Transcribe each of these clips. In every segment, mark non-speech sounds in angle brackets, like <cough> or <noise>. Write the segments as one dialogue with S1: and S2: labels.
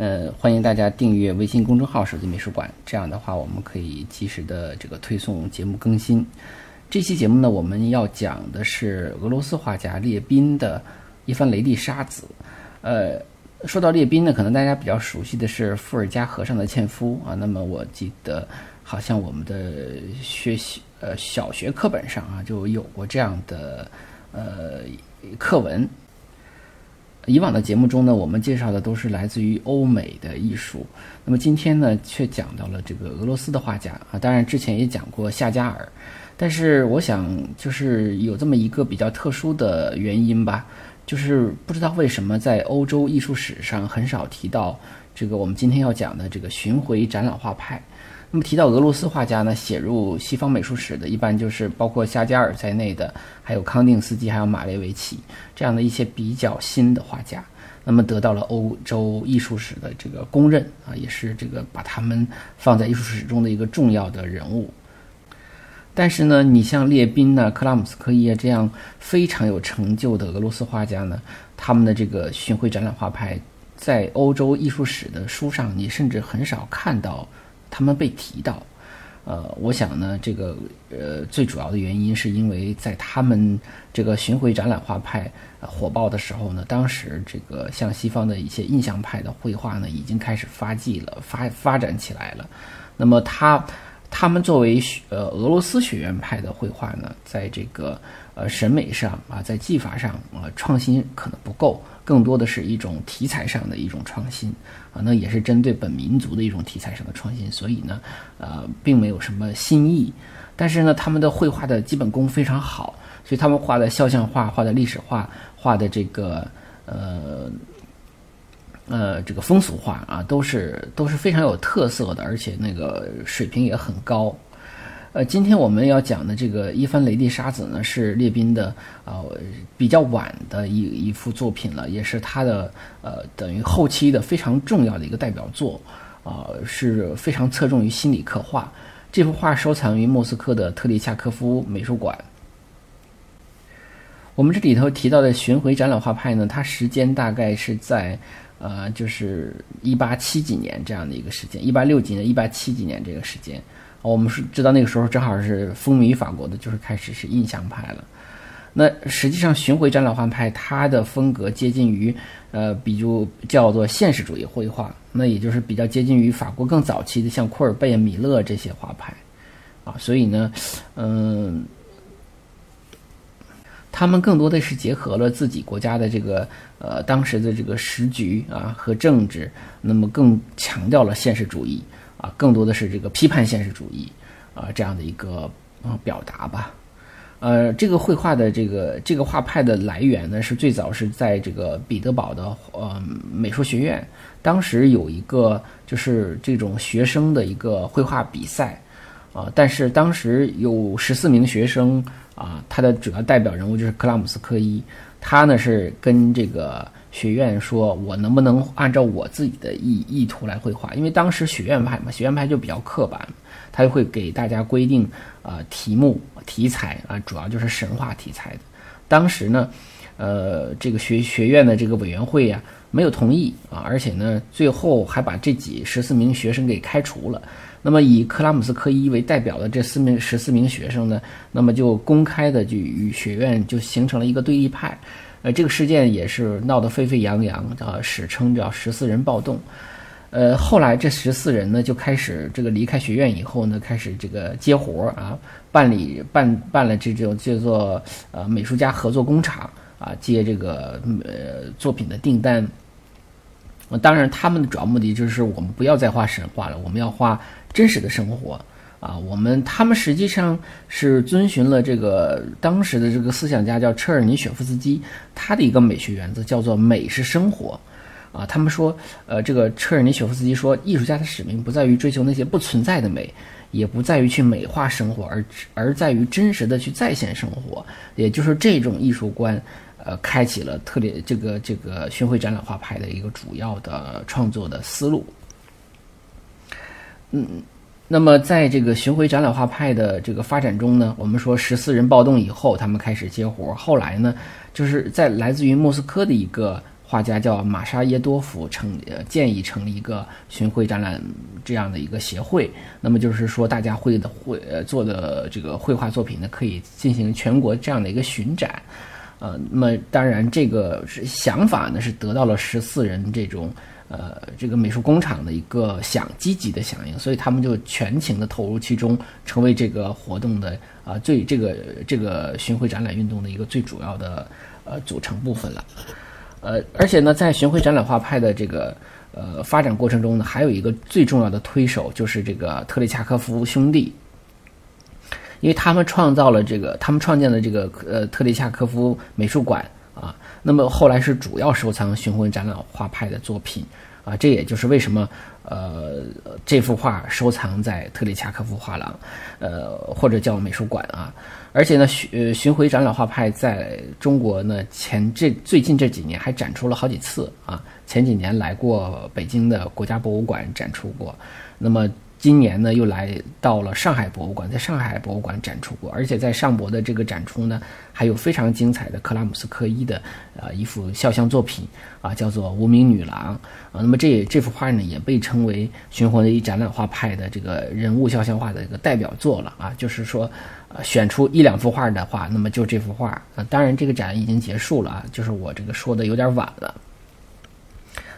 S1: 呃，欢迎大家订阅微信公众号“手机美术馆”，这样的话，我们可以及时的这个推送节目更新。这期节目呢，我们要讲的是俄罗斯画家列宾的伊凡雷帝沙子。呃，说到列宾呢，可能大家比较熟悉的是伏尔加河上的纤夫啊。那么我记得，好像我们的学习呃小学课本上啊就有过这样的呃课文。以往的节目中呢，我们介绍的都是来自于欧美的艺术，那么今天呢，却讲到了这个俄罗斯的画家啊。当然之前也讲过夏加尔，但是我想就是有这么一个比较特殊的原因吧，就是不知道为什么在欧洲艺术史上很少提到这个我们今天要讲的这个巡回展览画派。那么提到俄罗斯画家呢，写入西方美术史的，一般就是包括夏加尔在内的，还有康定斯基，还有马列维奇这样的一些比较新的画家。那么得到了欧洲艺术史的这个公认啊，也是这个把他们放在艺术史中的一个重要的人物。但是呢，你像列宾呢、克拉姆斯科耶这样非常有成就的俄罗斯画家呢，他们的这个巡回展览画派，在欧洲艺术史的书上，你甚至很少看到。他们被提到，呃，我想呢，这个呃，最主要的原因是因为在他们这个巡回展览画派火爆的时候呢，当时这个像西方的一些印象派的绘画呢，已经开始发迹了，发发展起来了。那么他他们作为呃俄罗斯学院派的绘画呢，在这个呃审美上啊，在技法上啊，创新可能不够。更多的是一种题材上的一种创新啊，那也是针对本民族的一种题材上的创新，所以呢，呃，并没有什么新意。但是呢，他们的绘画的基本功非常好，所以他们画的肖像画、画的历史画、画的这个呃呃这个风俗画啊，都是都是非常有特色的，而且那个水平也很高。呃，今天我们要讲的这个伊凡雷帝沙子呢，是列宾的呃比较晚的一一幅作品了，也是他的呃等于后期的非常重要的一个代表作，啊是非常侧重于心理刻画。这幅画收藏于莫斯科的特里恰科夫美术馆。我们这里头提到的巡回展览画派呢，它时间大概是在呃就是一八七几年这样的一个时间，一八六几年、一八七几年这个时间。我们是知道那个时候正好是风靡法国的，就是开始是印象派了。那实际上巡回展览画派它的风格接近于，呃，比如叫做现实主义绘画，那也就是比较接近于法国更早期的像库尔贝、米勒这些画派，啊，所以呢，嗯，他们更多的是结合了自己国家的这个呃当时的这个时局啊和政治，那么更强调了现实主义。啊，更多的是这个批判现实主义，啊，这样的一个啊表达吧。呃，这个绘画的这个这个画派的来源呢，是最早是在这个彼得堡的呃美术学院，当时有一个就是这种学生的一个绘画比赛，啊，但是当时有十四名学生啊，他的主要代表人物就是克拉姆斯科伊，他呢是跟这个。学院说：“我能不能按照我自己的意意图来绘画？因为当时学院派嘛，学院派就比较刻板，他就会给大家规定啊题目、题材啊，主要就是神话题材的。当时呢，呃，这个学学院的这个委员会呀没有同意啊，而且呢，最后还把这几十四名学生给开除了。那么以克拉姆斯科伊为代表的这四名十四名学生呢，那么就公开的就与学院就形成了一个对立派。”呃，这个事件也是闹得沸沸扬扬，啊，史称叫“十四人暴动”。呃，后来这十四人呢，就开始这个离开学院以后呢，开始这个接活儿啊，办理办办了这种叫做呃美术家合作工厂啊，接这个呃作品的订单。当然，他们的主要目的就是我们不要再画神话了，我们要画真实的生活。啊，我们他们实际上是遵循了这个当时的这个思想家叫车尔尼雪夫斯基，他的一个美学原则叫做“美是生活”。啊，他们说，呃，这个车尔尼雪夫斯基说，艺术家的使命不在于追求那些不存在的美，也不在于去美化生活，而而在于真实的去再现生活。也就是这种艺术观，呃，开启了特别这个这个巡回展览画派的一个主要的创作的思路。嗯，那么在这个巡回展览画派的这个发展中呢，我们说十四人暴动以后，他们开始接活，后来呢，就是在来自于莫斯科的一个。画家叫玛莎耶多夫成呃建议成立一个巡回展览这样的一个协会，那么就是说大家会的会呃做的这个绘画作品呢可以进行全国这样的一个巡展，呃，那么当然这个想法呢是得到了十四人这种呃这个美术工厂的一个响积极的响应，所以他们就全情的投入其中，成为这个活动的啊最这个这个巡回展览运动的一个最主要的呃组成部分了。呃，而且呢，在巡回展览画派的这个呃发展过程中呢，还有一个最重要的推手，就是这个特里恰科夫兄弟，因为他们创造了这个，他们创建了这个呃特里恰科夫美术馆，那么后来是主要收藏巡回展览画派的作品啊，这也就是为什么呃这幅画收藏在特里恰科夫画廊，呃或者叫美术馆啊。而且呢，巡呃巡回展览画派在中国呢，前这最近这几年还展出了好几次啊。前几年来过北京的国家博物馆展出过，那么今年呢又来到了上海博物馆，在上海博物馆展出过。而且在上博的这个展出呢，还有非常精彩的克拉姆斯科伊的呃一幅肖像作品啊，叫做《无名女郎》啊。那么这这幅画呢，也被称为巡回的一展览画派的这个人物肖像画的一个代表作了啊，就是说。呃，选出一两幅画的话，那么就这幅画啊。当然，这个展已经结束了啊，就是我这个说的有点晚了。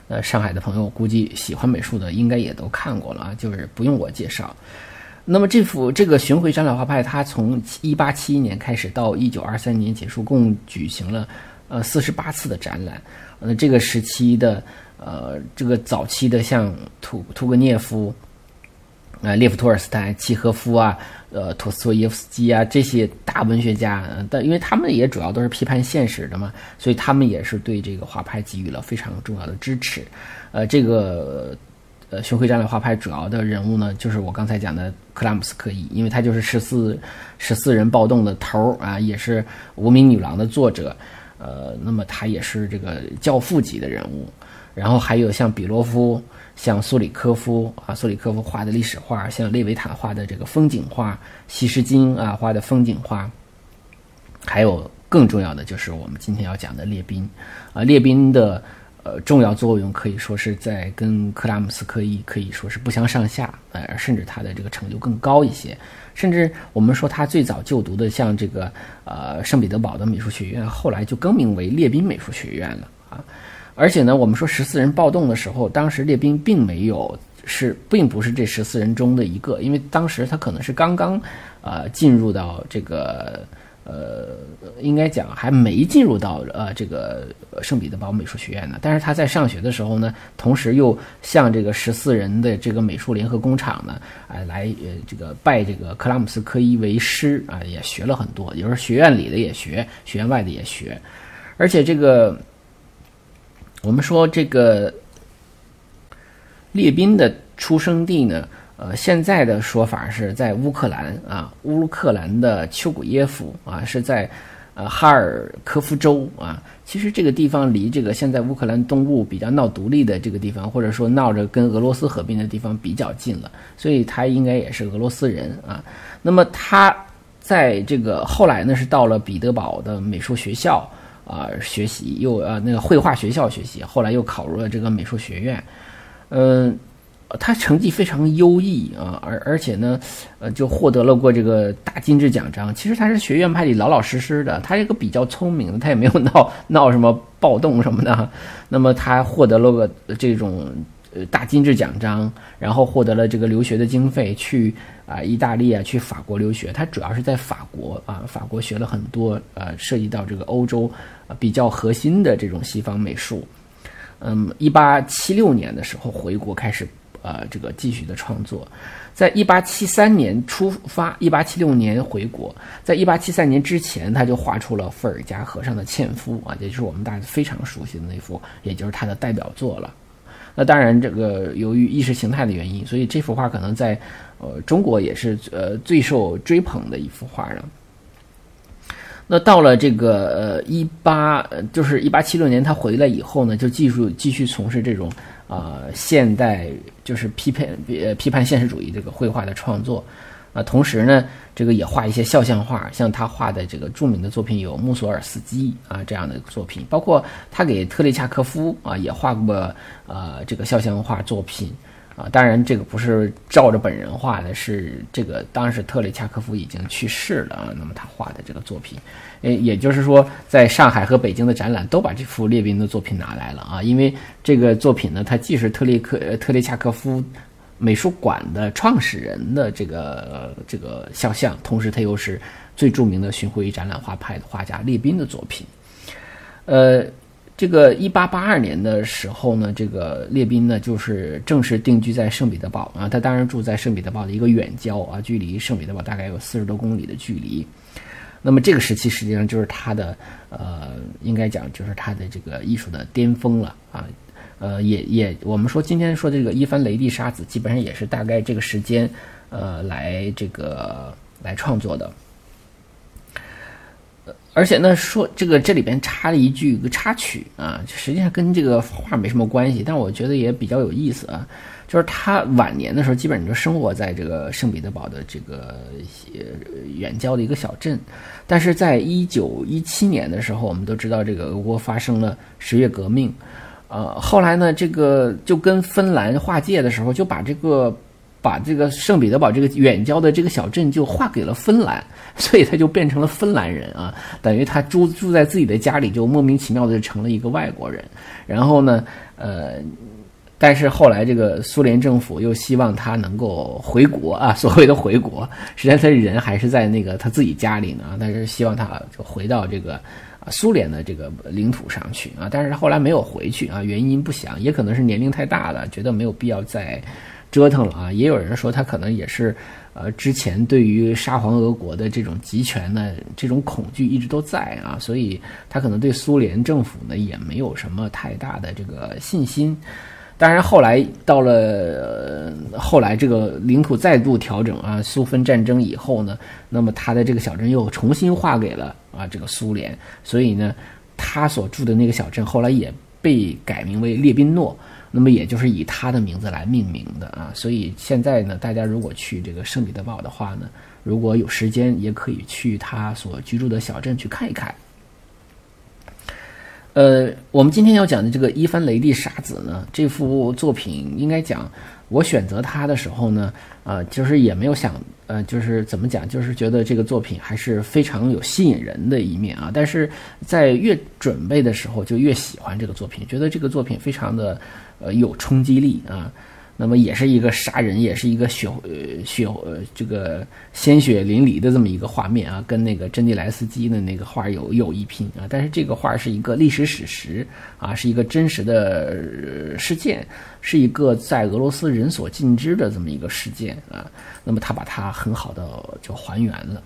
S1: 呃，上海的朋友估计喜欢美术的应该也都看过了啊，就是不用我介绍。那么这幅这个巡回展览画派，它从一八七一年开始到一九二三年结束，共举行了呃四十八次的展览。呃，这个时期的呃这个早期的像图图格涅夫。啊，列夫·托尔斯泰、契诃夫啊，呃，托斯托耶夫斯基啊，这些大文学家，但因为他们也主要都是批判现实的嘛，所以他们也是对这个画派给予了非常重要的支持。呃，这个呃巡回展览画派主要的人物呢，就是我刚才讲的克拉姆斯科伊，因为他就是十四十四人暴动的头儿啊，也是无名女郎的作者，呃，那么他也是这个教父级的人物。然后还有像比罗夫。像苏里科夫啊，苏里科夫画的历史画，像列维坦画的这个风景画，西施金啊画的风景画，还有更重要的就是我们今天要讲的列宾啊，列宾的呃重要作用可以说是在跟克拉姆斯科伊可以说是不相上下，呃，甚至他的这个成就更高一些，甚至我们说他最早就读的像这个呃圣彼得堡的美术学院，后来就更名为列宾美术学院了啊。而且呢，我们说十四人暴动的时候，当时列宾并没有是，并不是这十四人中的一个，因为当时他可能是刚刚，呃，进入到这个，呃，应该讲还没进入到呃这个圣彼得堡美术学院呢。但是他在上学的时候呢，同时又向这个十四人的这个美术联合工厂呢，啊，来呃这个拜这个克拉姆斯科伊为师啊，也学了很多，有时候学院里的也学，学院外的也学，而且这个。我们说这个列宾的出生地呢，呃，现在的说法是在乌克兰啊，乌克兰的丘古耶夫啊，是在呃哈尔科夫州啊。其实这个地方离这个现在乌克兰东部比较闹独立的这个地方，或者说闹着跟俄罗斯合并的地方比较近了，所以他应该也是俄罗斯人啊。那么他在这个后来呢，是到了彼得堡的美术学校。啊，学习又呃那个绘画学校学习，后来又考入了这个美术学院，嗯，他成绩非常优异啊，而而且呢，呃，就获得了过这个大金质奖章。其实他是学院派里老老实实的，他这个比较聪明，他也没有 <laughs> 闹闹什么暴动什么的。那么他获得了个这种。呃，大金质奖章，然后获得了这个留学的经费，去啊意大利啊，去法国留学。他主要是在法国啊，法国学了很多呃，涉及到这个欧洲啊比较核心的这种西方美术。嗯，一八七六年的时候回国开始呃这个继续的创作，在一八七三年出发，一八七六年回国，在一八七三年之前他就画出了伏尔加河上的纤夫啊，也就是我们大家非常熟悉的那幅，也就是他的代表作了。那当然，这个由于意识形态的原因，所以这幅画可能在呃中国也是呃最受追捧的一幅画了。那到了这个呃一八，就是一八七六年他回来以后呢，就继续继续从事这种啊现代就是批判呃批判现实主义这个绘画的创作。啊，同时呢，这个也画一些肖像画，像他画的这个著名的作品有穆索尔斯基啊这样的作品，包括他给特列恰科夫啊也画过呃这个肖像画作品啊，当然这个不是照着本人画的，是这个当时特列恰科夫已经去世了啊，那么他画的这个作品，诶，也就是说，在上海和北京的展览都把这幅列宾的作品拿来了啊，因为这个作品呢，它既是特列克特列恰科夫。美术馆的创始人的这个这个肖像，同时他又是最著名的巡回展览画派的画家列宾的作品。呃，这个一八八二年的时候呢，这个列宾呢就是正式定居在圣彼得堡啊，他当然住在圣彼得堡的一个远郊啊，距离圣彼得堡大概有四十多公里的距离。那么这个时期实际上就是他的呃，应该讲就是他的这个艺术的巅峰了啊。呃，也也，我们说今天说这个伊凡雷帝沙子，基本上也是大概这个时间，呃，来这个来创作的。而且呢，说这个这里边插了一句个插曲啊，实际上跟这个画没什么关系，但我觉得也比较有意思啊。就是他晚年的时候，基本上就生活在这个圣彼得堡的这个远郊的一个小镇，但是在一九一七年的时候，我们都知道这个俄国发生了十月革命。呃，后来呢，这个就跟芬兰划界的时候，就把这个把这个圣彼得堡这个远郊的这个小镇就划给了芬兰，所以他就变成了芬兰人啊，等于他住住在自己的家里，就莫名其妙的就成了一个外国人。然后呢，呃，但是后来这个苏联政府又希望他能够回国啊，<laughs> 所谓的回国，实际上他人还是在那个他自己家里呢，但是希望他就回到这个。啊，苏联的这个领土上去啊，但是他后来没有回去啊，原因不详，也可能是年龄太大了，觉得没有必要再折腾了啊。也有人说他可能也是，呃，之前对于沙皇俄国的这种集权呢，这种恐惧一直都在啊，所以他可能对苏联政府呢也没有什么太大的这个信心。当然，后来到了后来这个领土再度调整啊，苏芬战争以后呢，那么他的这个小镇又重新划给了啊这个苏联，所以呢，他所住的那个小镇后来也被改名为列宾诺，那么也就是以他的名字来命名的啊。所以现在呢，大家如果去这个圣彼得堡的话呢，如果有时间，也可以去他所居住的小镇去看一看。呃，我们今天要讲的这个伊凡雷帝沙子呢，这幅作品应该讲，我选择它的时候呢，呃，就是也没有想，呃，就是怎么讲，就是觉得这个作品还是非常有吸引人的一面啊。但是在越准备的时候，就越喜欢这个作品，觉得这个作品非常的，呃，有冲击力啊。那么也是一个杀人，也是一个血呃血呃这个鲜血淋漓的这么一个画面啊，跟那个珍妮莱斯基的那个画有有一拼啊。但是这个画是一个历史史实啊，是一个真实的事件，是一个在俄罗斯人所尽知的这么一个事件啊。那么他把它很好的就还原了。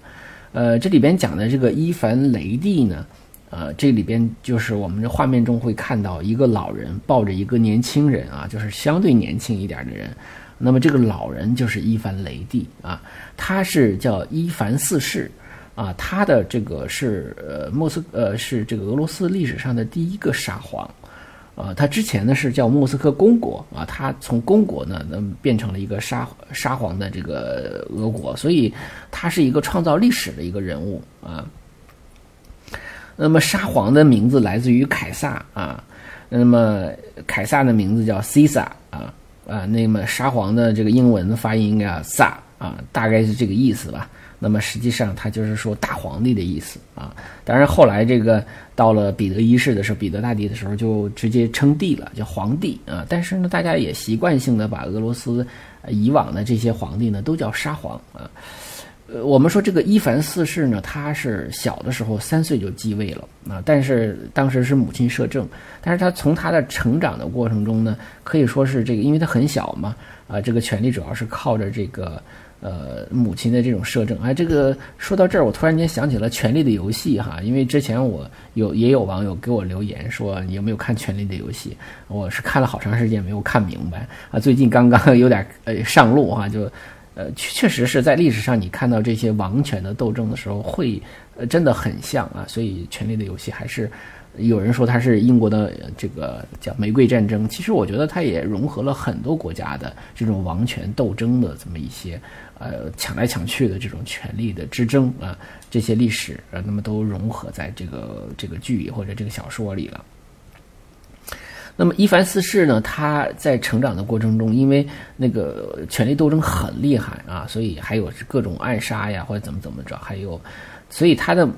S1: 呃，这里边讲的这个伊凡雷帝呢。呃，这里边就是我们这画面中会看到一个老人抱着一个年轻人啊，就是相对年轻一点的人。那么这个老人就是伊凡雷帝啊，他是叫伊凡四世啊，他的这个是呃莫斯呃是这个俄罗斯历史上的第一个沙皇啊，他之前呢是叫莫斯科公国啊，他从公国呢那变成了一个沙沙皇的这个俄国，所以他是一个创造历史的一个人物啊。那么沙皇的名字来自于凯撒啊，那么凯撒的名字叫 Caesar 啊啊，那么沙皇的这个英文发音应该萨啊，大概是这个意思吧。那么实际上他就是说大皇帝的意思啊。当然后来这个到了彼得一世的时候，彼得大帝的时候就直接称帝了，叫皇帝啊。但是呢，大家也习惯性的把俄罗斯以往的这些皇帝呢都叫沙皇啊。呃，我们说这个伊凡四世呢，他是小的时候三岁就继位了啊，但是当时是母亲摄政，但是他从他的成长的过程中呢，可以说是这个，因为他很小嘛，啊，这个权力主要是靠着这个呃，母亲的这种摄政，哎，这个说到这儿，我突然间想起了《权力的游戏》哈，因为之前我有也有网友给我留言说你有没有看《权力的游戏》，我是看了好长时间没有看明白。啊，最近刚刚 <laughs> 有点呃上路哈，就呃确确实是在历史上你看到这些王权的斗争的时候会呃真的很像啊，所以《权力的游戏》还是。有人说它是英国的这个叫玫瑰战争，其实我觉得它也融合了很多国家的这种王权斗争的这么一些呃抢来抢去的这种权力的之争啊，这些历史呃那么都融合在这个这个剧或者这个小说里了。那么伊凡四世呢，他在成长的过程中，因为那个权力斗争很厉害啊，所以还有各种暗杀呀或者怎么怎么着，还有，所以他的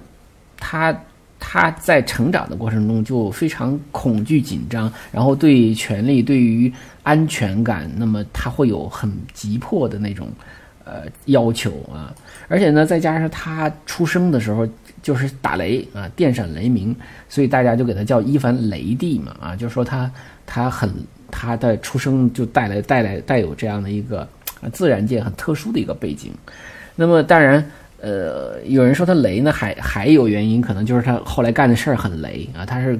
S1: 他。他在成长的过程中就非常恐惧紧张，然后对权力、对于安全感，那么他会有很急迫的那种呃要求啊。而且呢，再加上他出生的时候就是打雷啊，电闪雷鸣，所以大家就给他叫伊凡雷帝嘛啊，就说他他很他的出生就带来带来带有这样的一个自然界很特殊的一个背景。那么当然。呃，有人说他雷呢，还还有原因，可能就是他后来干的事儿很雷啊，他是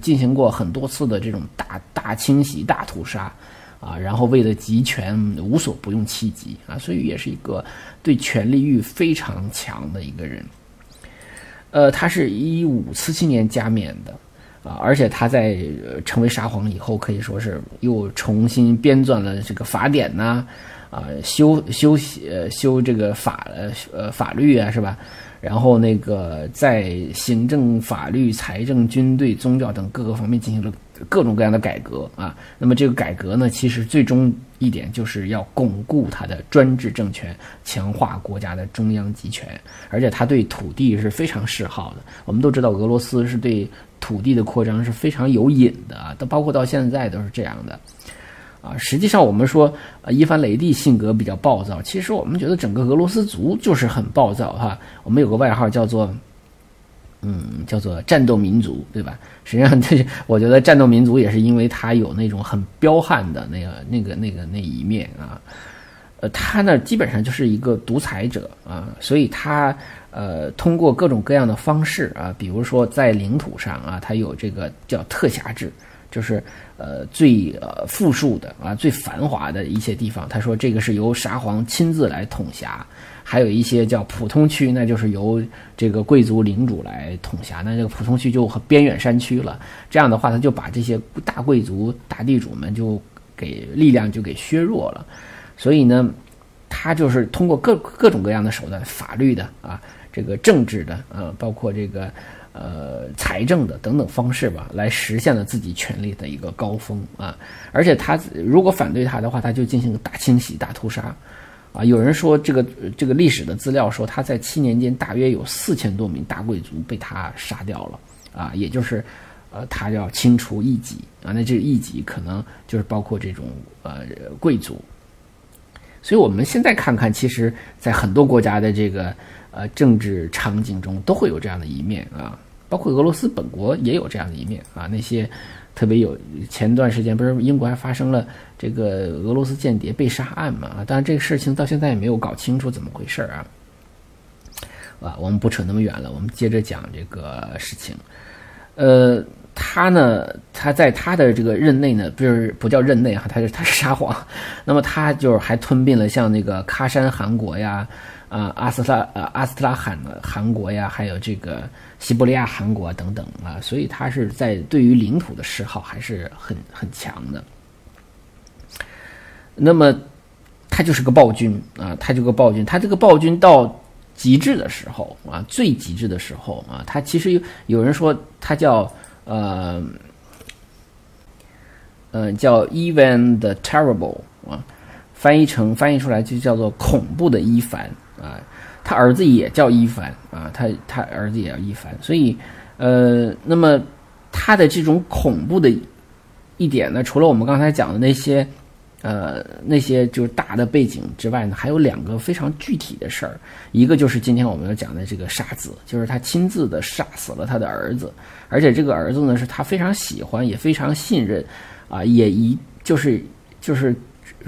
S1: 进行过很多次的这种大大清洗、大屠杀啊，然后为了集权无所不用其极啊，所以也是一个对权力欲非常强的一个人。呃，他是一五四七年加冕的啊，而且他在成为沙皇以后，可以说是又重新编纂了这个法典呐。啊，修修呃修这个法呃法律啊，是吧？然后那个在行政、法律、财政、军队、宗教等各个方面进行了各种各样的改革啊。那么这个改革呢，其实最终一点就是要巩固他的专制政权，强化国家的中央集权。而且他对土地是非常嗜好的。我们都知道，俄罗斯是对土地的扩张是非常有瘾的啊，都包括到现在都是这样的。啊，实际上我们说，呃，伊凡雷帝性格比较暴躁。其实我们觉得整个俄罗斯族就是很暴躁哈。我们有个外号叫做，嗯，叫做战斗民族，对吧？<laughs> 实际上，这我觉得战斗民族也是因为他有那种很彪悍的那个、那个、那个那一面啊。呃，他呢基本上就是一个独裁者啊，所以他呃通过各种各样的方式啊，比如说在领土上啊，他有这个叫特辖制。就是呃最呃富庶的啊最繁华的一些地方，他说这个是由沙皇亲自来统辖，还有一些叫普通区，那就是由这个贵族领主来统辖，那这个普通区就和边远山区了。这样的话，他就把这些大贵族大地主们就给力量就给削弱了，所以呢，他就是通过各各种各样的手段，法律的啊，这个政治的啊，包括这个。呃，财政的等等方式吧，来实现了自己权力的一个高峰啊！而且他如果反对他的话，他就进行大清洗、大屠杀啊！有人说，这个这个历史的资料说，他在七年间大约有四千多名大贵族被他杀掉了啊！也就是，呃，他要清除异己啊！那这个异己可能就是包括这种呃贵族。所以我们现在看看，其实，在很多国家的这个。呃，政治场景中都会有这样的一面啊，包括俄罗斯本国也有这样的一面啊。那些特别有前段时间不是英国还发生了这个俄罗斯间谍被杀案嘛？啊，当然这个事情到现在也没有搞清楚怎么回事啊。啊，我们不扯那么远了，我们接着讲这个事情。呃，他呢，他在他的这个任内呢，不是不叫任内哈，他是他是沙皇，那么他就是还吞并了像那个喀山汗国呀。啊，阿斯拉呃阿斯特拉罕的韩国呀，还有这个西伯利亚韩国等等啊，所以他是在对于领土的嗜好还是很很强的。那么他就是个暴君啊，他这个暴君，他这个暴君到极致的时候啊，最极致的时候啊，他其实有有人说他叫呃呃叫 Even the Terrible 啊，翻译成翻译出来就叫做恐怖的伊凡。啊，他儿子也叫伊凡啊，他他儿子也叫伊凡，所以，呃，那么他的这种恐怖的一点呢，除了我们刚才讲的那些，呃，那些就是大的背景之外呢，还有两个非常具体的事儿，一个就是今天我们要讲的这个杀子，就是他亲自的杀死了他的儿子，而且这个儿子呢是他非常喜欢也非常信任，啊，也一就是就是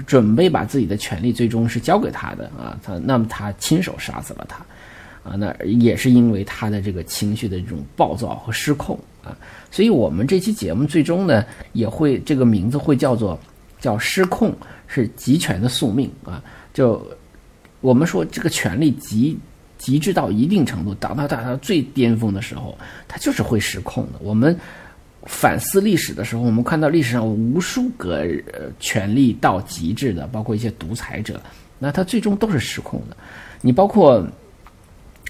S1: 准备把自己的权利最终是交给他的啊，他那么他亲手杀死了他，啊，那也是因为他的这个情绪的这种暴躁和失控啊，所以我们这期节目最终呢也会这个名字会叫做叫失控是极权的宿命啊，就我们说这个权力极极致到一定程度，达到达到最巅峰的时候，它就是会失控的。我们。反思历史的时候，我们看到历史上无数个权力到极致的，包括一些独裁者，那他最终都是失控的。你包括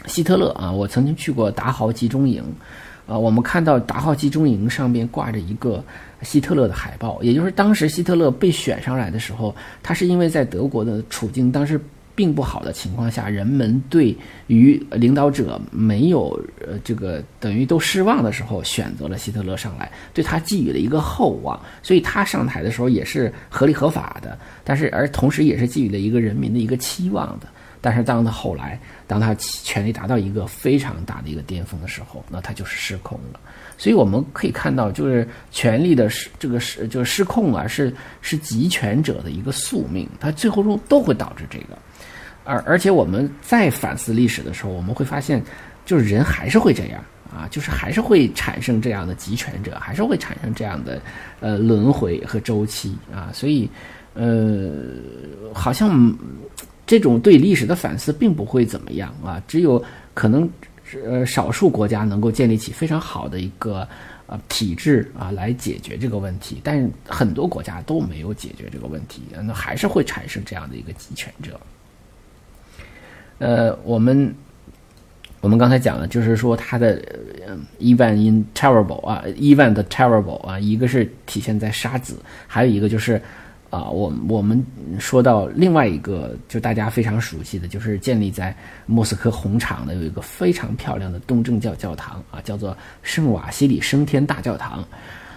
S1: 希特勒啊，我曾经去过达豪集中营，啊，我们看到达豪集中营上面挂着一个希特勒的海报，也就是当时希特勒被选上来的时候，他是因为在德国的处境当时。并不好的情况下，人们对于领导者没有呃这个等于都失望的时候，选择了希特勒上来，对他寄予了一个厚望，所以他上台的时候也是合理合法的，但是而同时也是寄予了一个人民的一个期望的。但是当他后来，当他权力达到一个非常大的一个巅峰的时候，那他就是失控了。所以我们可以看到，就是权力的失这个失就是失控啊，是是集权者的一个宿命，他最后中都会导致这个。而而且我们在反思历史的时候，我们会发现，就是人还是会这样啊，就是还是会产生这样的集权者，还是会产生这样的呃轮回和周期啊。所以，呃，好像这种对历史的反思并不会怎么样啊。只有可能呃少数国家能够建立起非常好的一个呃体制啊来解决这个问题，但是很多国家都没有解决这个问题，那还是会产生这样的一个集权者。呃，我们我们刚才讲了，就是说他的 even in terrible 啊，even the terrible 啊，一个是体现在沙子，还有一个就是啊，我我们说到另外一个，就大家非常熟悉的就是建立在莫斯科红场的有一个非常漂亮的东正教教堂啊，叫做圣瓦西里升天大教堂。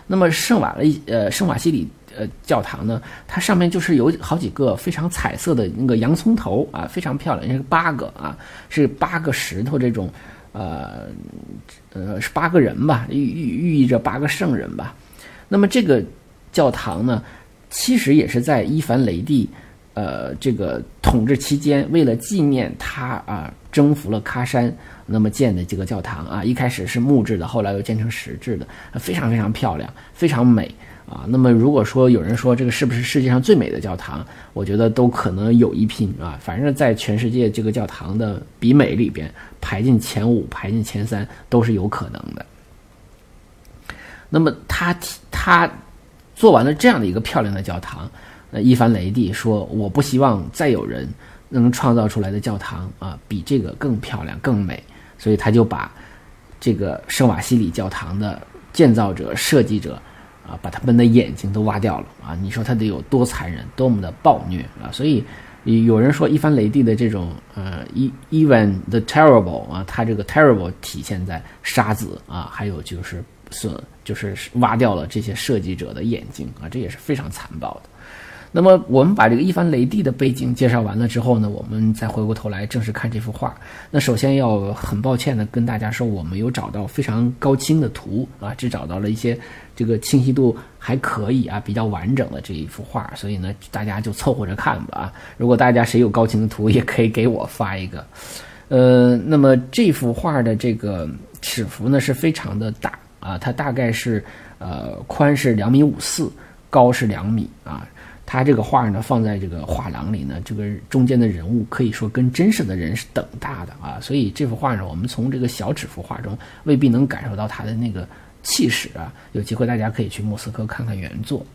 S1: 那么圣瓦利呃圣瓦西里。呃，教堂呢，它上面就是有好几个非常彩色的那个洋葱头啊，非常漂亮，是八个啊，是八个石头这种，呃，呃，是八个人吧，寓寓寓意着八个圣人吧。那么这个教堂呢，其实也是在伊凡雷帝，呃，这个统治期间，为了纪念他啊征服了喀山，那么建的这个教堂啊，一开始是木质的，后来又建成石质的，非常非常漂亮，非常美。啊，那么如果说有人说这个是不是世界上最美的教堂，我觉得都可能有一拼啊。反正，在全世界这个教堂的比美里边，排进前五、排进前三都是有可能的。那么他他做完了这样的一个漂亮的教堂，呃，伊凡雷帝说：“我不希望再有人能创造出来的教堂啊，比这个更漂亮、更美。”所以他就把这个圣瓦西里教堂的建造者、设计者。啊，把他们的眼睛都挖掉了啊！你说他得有多残忍，多么的暴虐啊！所以有人说，伊凡雷帝的这种呃，even the terrible 啊，他这个 terrible 体现在杀子啊，还有就是损，就是挖掉了这些设计者的眼睛啊，这也是非常残暴的。那么我们把这个一番雷地的背景介绍完了之后呢，我们再回过头来正式看这幅画。那首先要很抱歉的跟大家说，我没有找到非常高清的图啊，只找到了一些这个清晰度还可以啊、比较完整的这一幅画，所以呢，大家就凑合着看吧啊。如果大家谁有高清的图，也可以给我发一个。呃，那么这幅画的这个尺幅呢是非常的大啊，它大概是呃宽是两米五四，高是两米啊。他这个画呢，放在这个画廊里呢，这个中间的人物可以说跟真实的人是等大的啊，所以这幅画呢，我们从这个小纸幅画中未必能感受到他的那个气势啊。有机会大家可以去莫斯科看看原作，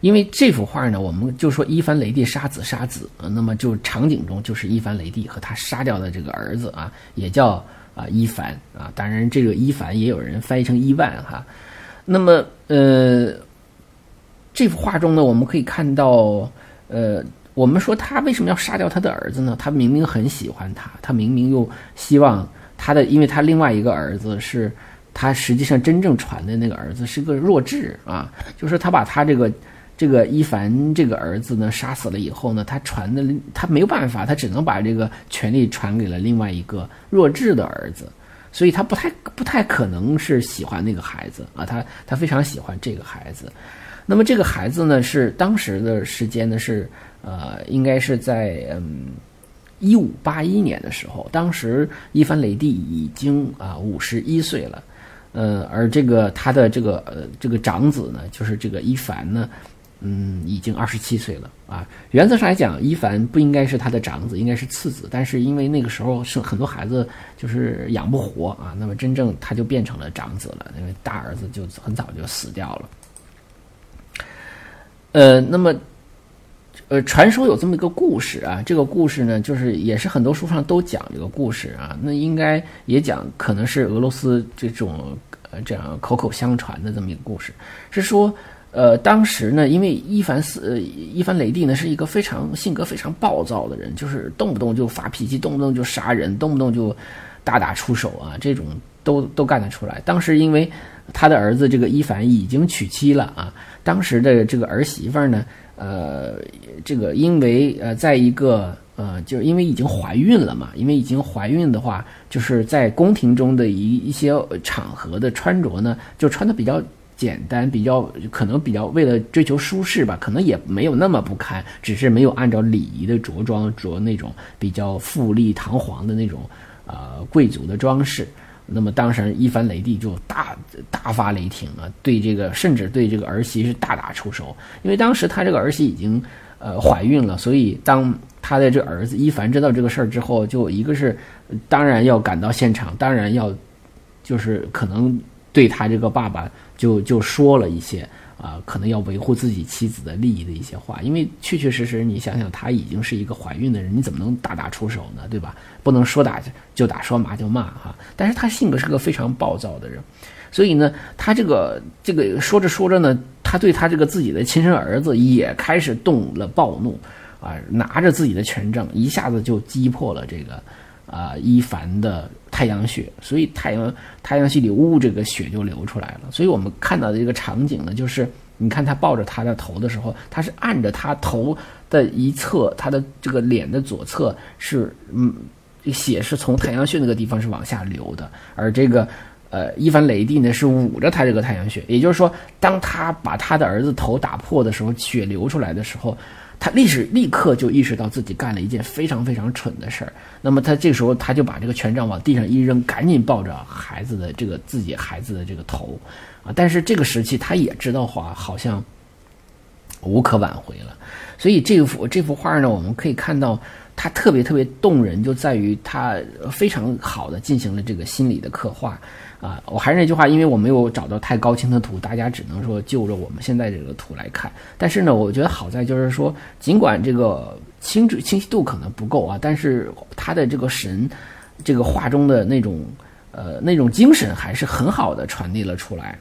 S1: 因为这幅画呢，我们就说伊凡雷帝杀子杀子，那么就场景中就是伊凡雷帝和他杀掉的这个儿子啊，也叫啊伊凡啊，当然这个伊凡也有人翻译成伊万哈，那么呃。这幅画中呢，我们可以看到，呃，我们说他为什么要杀掉他的儿子呢？他明明很喜欢他，他明明又希望他的，因为他另外一个儿子是，他实际上真正传的那个儿子是个弱智啊，就是他把他这个这个伊凡这个儿子呢杀死了以后呢，他传的他没有办法，他只能把这个权力传给了另外一个弱智的儿子，所以他不太不太可能是喜欢那个孩子啊，他他非常喜欢这个孩子。那么这个孩子呢，是当时的时间呢是呃，应该是在嗯一五八一年的时候，当时伊凡雷帝已经啊五十一岁了，呃，而这个他的这个呃这个长子呢，就是这个伊凡呢。嗯，已经二十七岁了啊。原则上来讲，伊凡不应该是他的长子，应该是次子。但是因为那个时候是很多孩子就是养不活啊，那么真正他就变成了长子了，因为大儿子就很早就死掉了。呃，那么呃，传说有这么一个故事啊，这个故事呢，就是也是很多书上都讲这个故事啊。那应该也讲，可能是俄罗斯这种呃这样口口相传的这么一个故事，是说。呃，当时呢，因为伊凡斯呃伊凡雷帝呢是一个非常性格非常暴躁的人，就是动不动就发脾气，动不动就杀人，动不动就大打出手啊，这种都都干得出来。当时因为他的儿子这个伊凡已经娶妻了啊，当时的这个儿媳妇呢，呃，这个因为呃，在一个呃，就是因为已经怀孕了嘛，因为已经怀孕的话，就是在宫廷中的一一些场合的穿着呢，就穿的比较。简单比较可能比较为了追求舒适吧，可能也没有那么不堪，只是没有按照礼仪的着装着那种比较富丽堂皇的那种呃贵族的装饰。那么当时一凡雷帝就大大发雷霆啊，对这个甚至对这个儿媳是大打出手，因为当时他这个儿媳已经呃怀孕了，所以当他的这儿子一凡知道这个事儿之后，就一个是当然要赶到现场，当然要就是可能对他这个爸爸。就就说了一些啊，可能要维护自己妻子的利益的一些话，因为确确实实，你想想，她已经是一个怀孕的人，你怎么能大打出手呢？对吧？不能说打就打，说骂就骂哈。但是他性格是个非常暴躁的人，所以呢，他这个这个说着说着呢，他对他这个自己的亲生儿子也开始动了暴怒啊，拿着自己的权杖，一下子就击破了这个啊伊凡的。太阳穴，所以太阳太阳系里呜，这个血就流出来了。所以我们看到的这个场景呢，就是你看他抱着他的头的时候，他是按着他头的一侧，他的这个脸的左侧是嗯，血是从太阳穴那个地方是往下流的，而这个呃伊凡雷帝呢是捂着他这个太阳穴，也就是说，当他把他的儿子头打破的时候，血流出来的时候。他历史立刻就意识到自己干了一件非常非常蠢的事儿，那么他这时候他就把这个权杖往地上一扔，赶紧抱着孩子的这个自己孩子的这个头，啊！但是这个时期他也知道话好像无可挽回了，所以这幅这幅画呢，我们可以看到它特别特别动人，就在于它非常好的进行了这个心理的刻画。啊，我还是那句话，因为我没有找到太高清的图，大家只能说就着我们现在这个图来看。但是呢，我觉得好在就是说，尽管这个清楚清晰度可能不够啊，但是它的这个神，这个画中的那种呃那种精神还是很好的传递了出来。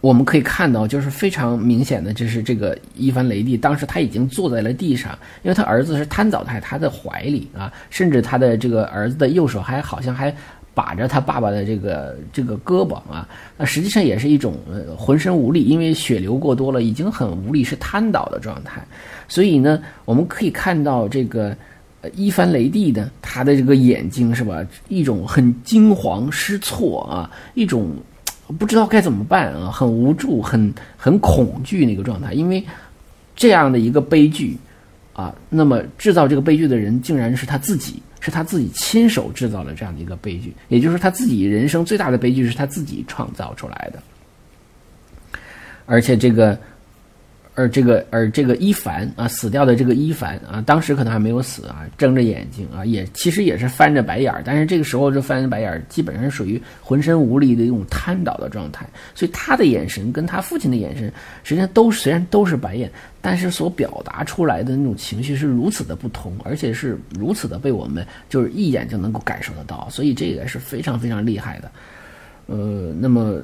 S1: 我们可以看到，就是非常明显的，就是这个伊凡雷帝当时他已经坐在了地上，因为他儿子是瘫倒在他的怀里啊，甚至他的这个儿子的右手还好像还。把着他爸爸的这个这个胳膊啊，那实际上也是一种呃浑身无力，因为血流过多了，已经很无力，是瘫倒的状态。所以呢，我们可以看到这个伊凡雷帝呢，他的这个眼睛是吧，一种很惊慌失措啊，一种不知道该怎么办啊，很无助、很很恐惧那个状态，因为这样的一个悲剧啊，那么制造这个悲剧的人竟然是他自己。是他自己亲手制造了这样的一个悲剧，也就是他自己人生最大的悲剧是他自己创造出来的，而且这个。而这个，而这个伊凡啊，死掉的这个伊凡啊，当时可能还没有死啊，睁着眼睛啊，也其实也是翻着白眼儿，但是这个时候就翻着白眼儿，基本上属于浑身无力的一种瘫倒的状态，所以他的眼神跟他父亲的眼神，实际上都虽然都是白眼，但是所表达出来的那种情绪是如此的不同，而且是如此的被我们就是一眼就能够感受得到，所以这个是非常非常厉害的，呃，那么。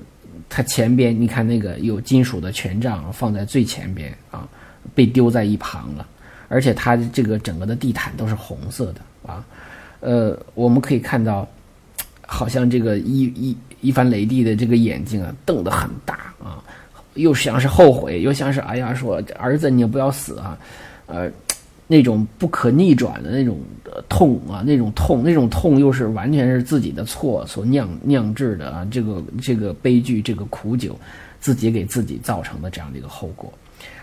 S1: 它前边你看那个有金属的权杖放在最前边啊，被丢在一旁了，而且它这个整个的地毯都是红色的啊，呃，我们可以看到，好像这个伊伊伊凡雷帝的这个眼睛啊瞪得很大啊，又像是后悔，又像是哎呀说儿子你不要死啊，呃。那种不可逆转的那种痛啊，那种痛，那种痛又是完全是自己的错所酿酿制的啊，这个这个悲剧，这个苦酒，自己给自己造成的这样的一个后果。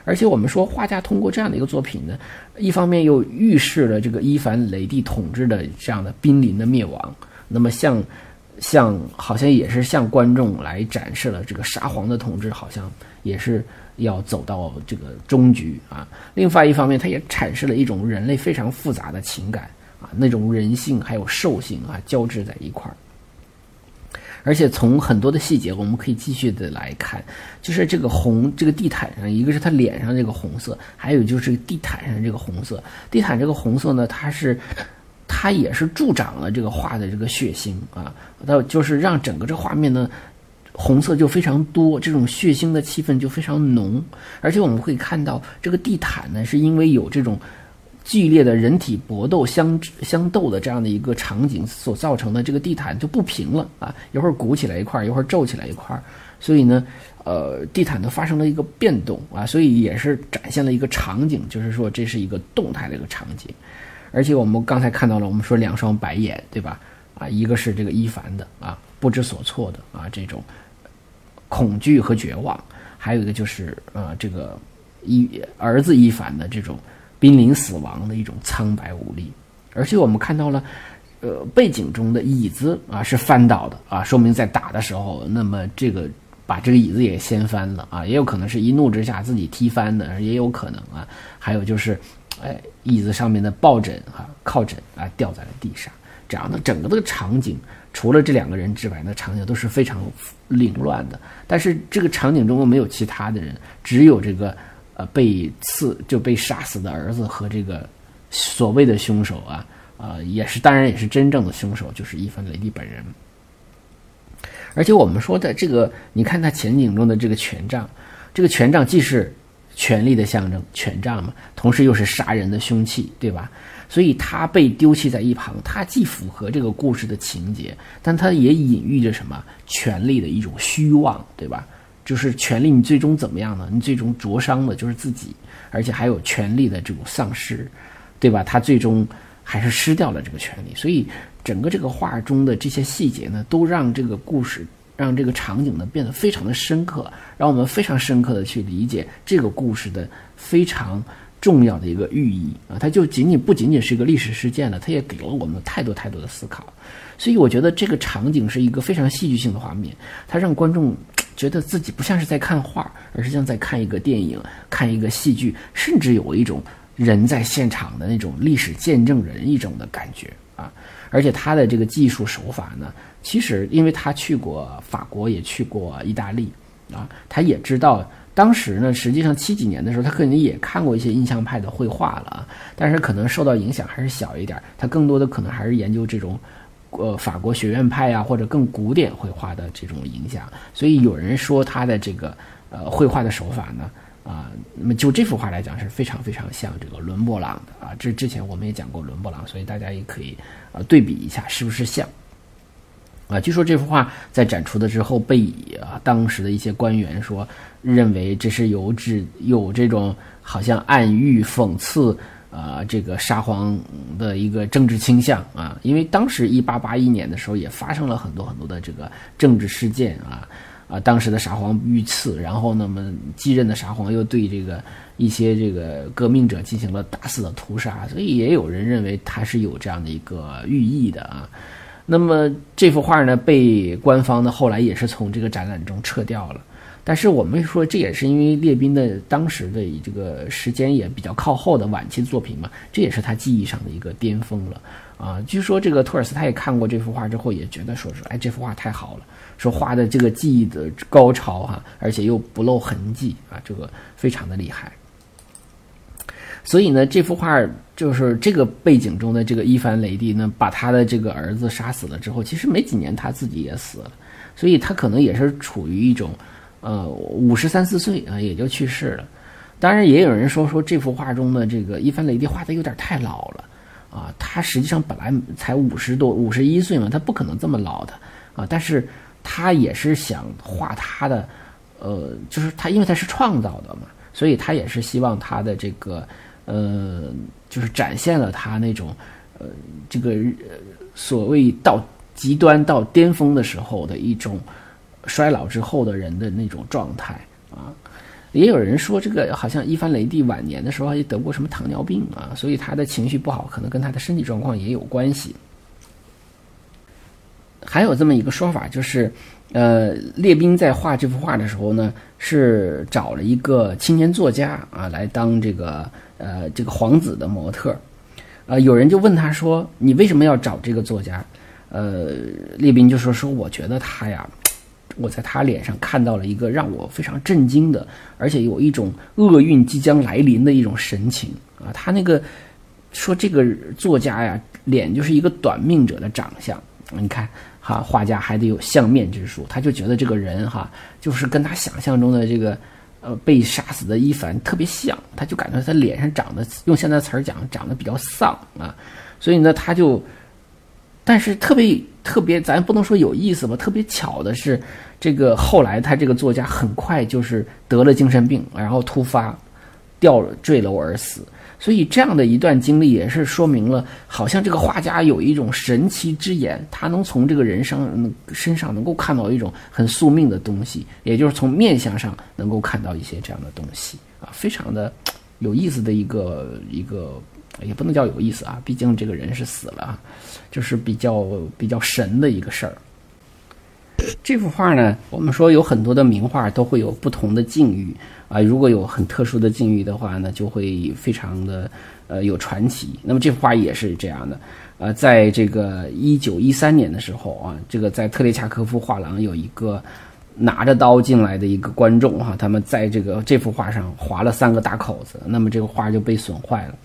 S1: 而且我们说，画家通过这样的一个作品呢，一方面又预示了这个伊凡雷帝统治的这样的濒临的灭亡。那么，像向好像也是向观众来展示了这个沙皇的统治，好像也是要走到这个终局啊。另外一方面，它也阐释了一种人类非常复杂的情感啊，那种人性还有兽性啊交织在一块儿。而且从很多的细节，我们可以继续的来看，就是这个红，这个地毯上，一个是他脸上这个红色，还有就是地毯上这个红色。地毯这个红色呢，它是，它也是助长了这个画的这个血腥啊，它就是让整个这画面呢，红色就非常多，这种血腥的气氛就非常浓。而且我们会看到这个地毯呢，是因为有这种。剧烈的人体搏斗相相斗的这样的一个场景所造成的这个地毯就不平了啊，一会儿鼓起来一块儿，一会儿皱起来一块儿，所以呢，呃，地毯都发生了一个变动啊，所以也是展现了一个场景，就是说这是一个动态的一个场景，而且我们刚才看到了，我们说两双白眼，对吧？啊，一个是这个伊凡的啊，不知所措的啊，这种恐惧和绝望，还有一个就是呃，这个伊儿子伊凡的这种。濒临死亡的一种苍白无力，而且我们看到了，呃，背景中的椅子啊是翻倒的啊，说明在打的时候，那么这个把这个椅子也掀翻了啊，也有可能是一怒之下自己踢翻的，也有可能啊，还有就是，哎，椅子上面的抱枕哈靠枕啊掉在了地上，这样的整个的场景，除了这两个人之外，那场景都是非常凌乱的，但是这个场景中没有其他的人，只有这个。呃，被刺就被杀死的儿子和这个所谓的凶手啊，呃，也是当然也是真正的凶手，就是伊凡雷帝本人。而且我们说的这个，你看他前景中的这个权杖，这个权杖既是权力的象征，权杖嘛，同时又是杀人的凶器，对吧？所以他被丢弃在一旁，他既符合这个故事的情节，但他也隐喻着什么？权力的一种虚妄，对吧？就是权力，你最终怎么样呢？你最终灼伤的就是自己，而且还有权力的这种丧失，对吧？他最终还是失掉了这个权利。所以，整个这个画中的这些细节呢，都让这个故事，让这个场景呢变得非常的深刻，让我们非常深刻的去理解这个故事的非常重要的一个寓意啊！它就仅仅不仅仅是一个历史事件了，它也给了我们太多太多的思考。所以，我觉得这个场景是一个非常戏剧性的画面，它让观众。觉得自己不像是在看画，而是像在看一个电影、看一个戏剧，甚至有一种人在现场的那种历史见证人一种的感觉啊！而且他的这个技术手法呢，其实因为他去过法国，也去过意大利啊，他也知道当时呢，实际上七几年的时候，他可能也看过一些印象派的绘画了，但是可能受到影响还是小一点，他更多的可能还是研究这种。呃，法国学院派呀，或者更古典绘画的这种影响，所以有人说他的这个呃绘画的手法呢，啊，那么就这幅画来讲是非常非常像这个伦勃朗的啊。这之前我们也讲过伦勃朗，所以大家也可以呃对比一下是不是像啊。据说这幅画在展出的之后，被啊当时的一些官员说认为这是有指有这种好像暗喻讽刺。啊，这个沙皇的一个政治倾向啊，因为当时一八八一年的时候也发生了很多很多的这个政治事件啊啊，当时的沙皇遇刺，然后那么继任的沙皇又对这个一些这个革命者进行了大肆的屠杀，所以也有人认为他是有这样的一个寓意的啊。那么这幅画呢，被官方呢后来也是从这个展览中撤掉了。但是我们说，这也是因为列宾的当时的这个时间也比较靠后的晚期作品嘛，这也是他技艺上的一个巅峰了啊。据说这个托尔斯泰也看过这幅画之后，也觉得说是，哎，这幅画太好了，说画的这个技艺的高超哈，而且又不露痕迹啊，这个非常的厉害。所以呢，这幅画就是这个背景中的这个伊凡雷帝呢，把他的这个儿子杀死了之后，其实没几年他自己也死了，所以他可能也是处于一种。呃，五十三四岁啊，也就去世了。当然，也有人说说这幅画中的这个伊凡雷帝画的有点太老了啊。他实际上本来才五十多、五十一岁嘛，他不可能这么老的啊。但是他也是想画他的，呃，就是他因为他是创造的嘛，所以他也是希望他的这个，呃，就是展现了他那种，呃，这个所谓到极端到巅峰的时候的一种。衰老之后的人的那种状态啊。也有人说，这个好像伊凡雷帝晚年的时候也得过什么糖尿病啊，所以他的情绪不好，可能跟他的身体状况也有关系。还有这么一个说法，就是，呃，列宾在画这幅画的时候呢，是找了一个青年作家啊来当这个呃这个皇子的模特。呃，有人就问他说：“你为什么要找这个作家？”呃，列宾就说：“说我觉得他呀。”我在他脸上看到了一个让我非常震惊的，而且有一种厄运即将来临的一种神情啊！他那个说这个作家呀，脸就是一个短命者的长相。你看，哈，画家还得有相面之术，他就觉得这个人哈，就是跟他想象中的这个呃被杀死的伊凡特别像，他就感觉他脸上长得用现在词儿讲，长得比较丧啊，所以呢，他就，但是特别特别，咱不能说有意思吧，特别巧的是。这个后来，他这个作家很快就是得了精神病，然后突发掉坠楼而死。所以这样的一段经历也是说明了，好像这个画家有一种神奇之眼，他能从这个人生身上能够看到一种很宿命的东西，也就是从面相上能够看到一些这样的东西啊，非常的有意思的一个一个，也不能叫有意思啊，毕竟这个人是死了，就是比较比较神的一个事儿。这幅画呢，我们说有很多的名画都会有不同的境遇啊。如果有很特殊的境遇的话呢，就会非常的呃有传奇。那么这幅画也是这样的，呃，在这个一九一三年的时候啊，这个在特列恰科夫画廊有一个拿着刀进来的一个观众哈，他们在这个这幅画上划了三个大口子，那么这个画就被损坏了。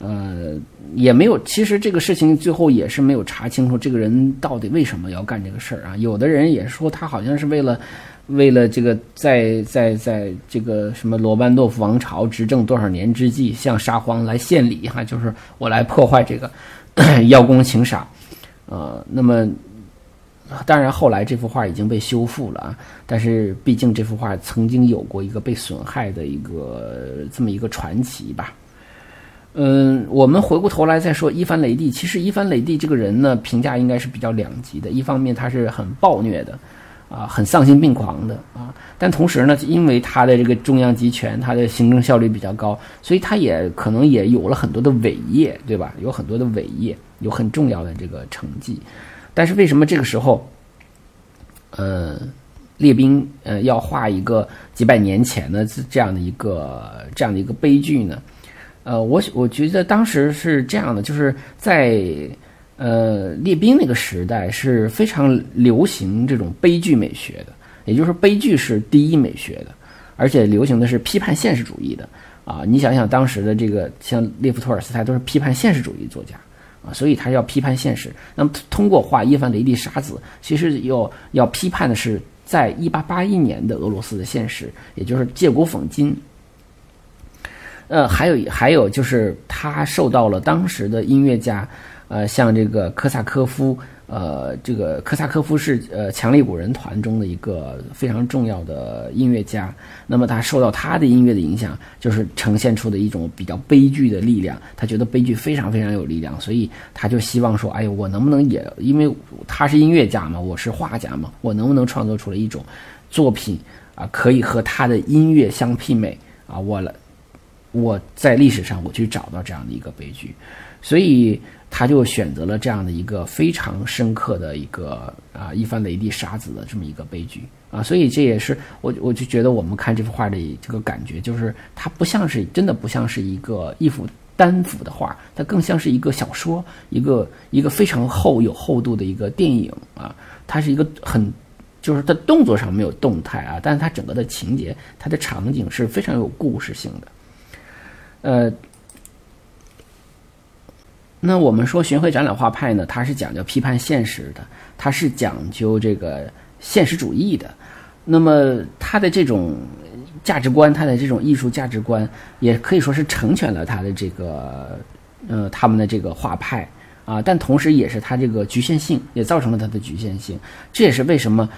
S1: 呃，也没有，其实这个事情最后也是没有查清楚这个人到底为什么要干这个事儿啊。有的人也说他好像是为了，为了这个在在在这个什么罗班诺夫王朝执政多少年之际，向沙皇来献礼哈，就是我来破坏这个邀功请赏。呃，那么当然后来这幅画已经被修复了啊，但是毕竟这幅画曾经有过一个被损害的一个这么一个传奇吧。嗯，我们回过头来再说伊凡雷帝。其实伊凡雷帝这个人呢，评价应该是比较两极的。一方面他是很暴虐的，啊，很丧心病狂的啊。但同时呢，因为他的这个中央集权，他的行政效率比较高，所以他也可能也有了很多的伟业，对吧？有很多的伟业，有很重要的这个成绩。但是为什么这个时候，呃，列兵呃要画一个几百年前的这样的一个这样的一个悲剧呢？呃，我我觉得当时是这样的，就是在呃列兵那个时代是非常流行这种悲剧美学的，也就是悲剧是第一美学的，而且流行的是批判现实主义的啊。你想想当时的这个像列夫·托尔斯泰都是批判现实主义作家啊，所以他要批判现实。那么通过画伊凡雷帝杀子，其实要要批判的是在一八八一年的俄罗斯的现实，也就是借古讽今。呃，还有还有就是他受到了当时的音乐家，呃，像这个科萨科夫，呃，这个科萨科夫是呃强力古人团中的一个非常重要的音乐家。那么他受到他的音乐的影响，就是呈现出的一种比较悲剧的力量。他觉得悲剧非常非常有力量，所以他就希望说，哎呦，我能不能也因为他是音乐家嘛，我是画家嘛，我能不能创作出来一种作品啊，可以和他的音乐相媲美啊？我来。我在历史上我去找到这样的一个悲剧，所以他就选择了这样的一个非常深刻的一个啊一番雷地杀子的这么一个悲剧。啊，所以这也是我我就觉得我们看这幅画的这个感觉，就是它不像是真的不像是一个一幅单幅的画，它更像是一个小说，一个一个非常厚有厚度的一个电影啊，它是一个很就是它动作上没有动态啊，但是它整个的情节，它的场景是非常有故事性的。呃，那我们说巡回展览画派呢，它是讲究批判现实的，它是讲究这个现实主义的。那么他的这种价值观，他的这种艺术价值观，也可以说是成全了他的这个呃他们的这个画派啊。但同时，也是他这个局限性，也造成了他的局限性。这也是为什么。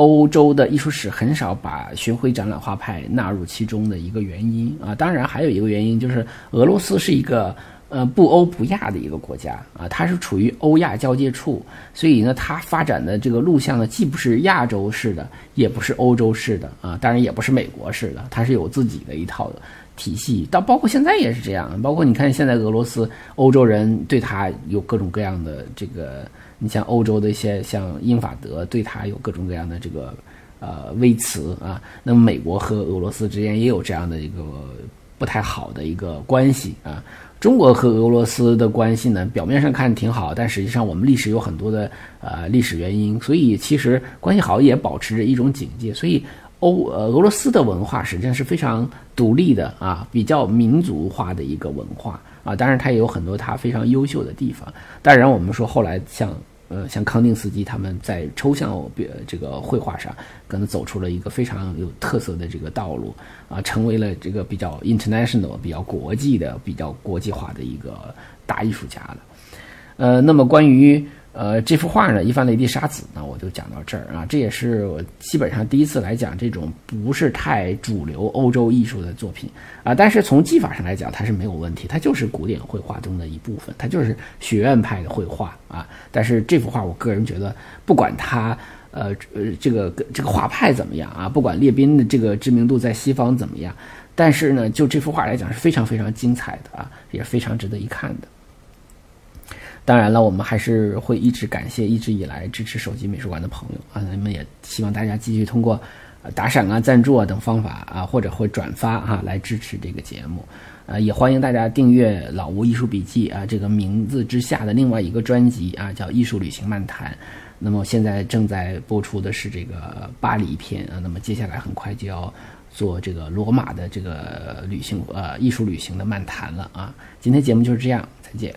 S1: 欧洲的艺术史很少把巡回展览画派纳入其中的一个原因啊，当然还有一个原因就是俄罗斯是一个呃不欧不亚的一个国家啊，它是处于欧亚交界处，所以呢，它发展的这个路向呢，既不是亚洲式的，也不是欧洲式的啊，当然也不是美国式的，它是有自己的一套体系。到包括现在也是这样，包括你看现在俄罗斯，欧洲人对它有各种各样的这个，你像欧洲的一些像英法德对它有各种各样的这个呃微词啊，那么美国和俄罗斯之间也有这样的一个。不太好的一个关系啊，中国和俄罗斯的关系呢，表面上看挺好，但实际上我们历史有很多的呃历史原因，所以其实关系好也保持着一种警戒。所以欧呃俄罗斯的文化实际上是非常独立的啊，比较民族化的一个文化啊，当然他也有很多他非常优秀的地方。当然我们说后来像。呃，像康定斯基他们在抽象这个绘画上，可能走出了一个非常有特色的这个道路啊，成为了这个比较 international、比较国际的、比较国际化的一个大艺术家了。呃，那么关于。呃，这幅画呢，《伊凡雷帝沙子》呢，我就讲到这儿啊。这也是我基本上第一次来讲这种不是太主流欧洲艺术的作品啊。但是从技法上来讲，它是没有问题，它就是古典绘画中的一部分，它就是学院派的绘画啊。但是这幅画，我个人觉得，不管它呃呃这个这个画派怎么样啊，不管列宾的这个知名度在西方怎么样，但是呢，就这幅画来讲，是非常非常精彩的啊，也非常值得一看的。当然了，我们还是会一直感谢一直以来支持手机美术馆的朋友啊，那么也希望大家继续通过打赏啊、赞助啊等方法啊，或者会转发哈来支持这个节目，呃，也欢迎大家订阅老吴艺术笔记啊这个名字之下的另外一个专辑啊，叫艺术旅行漫谈。那么现在正在播出的是这个巴黎篇啊，那么接下来很快就要做这个罗马的这个旅行呃艺术旅行的漫谈了啊。今天节目就是这样，再见。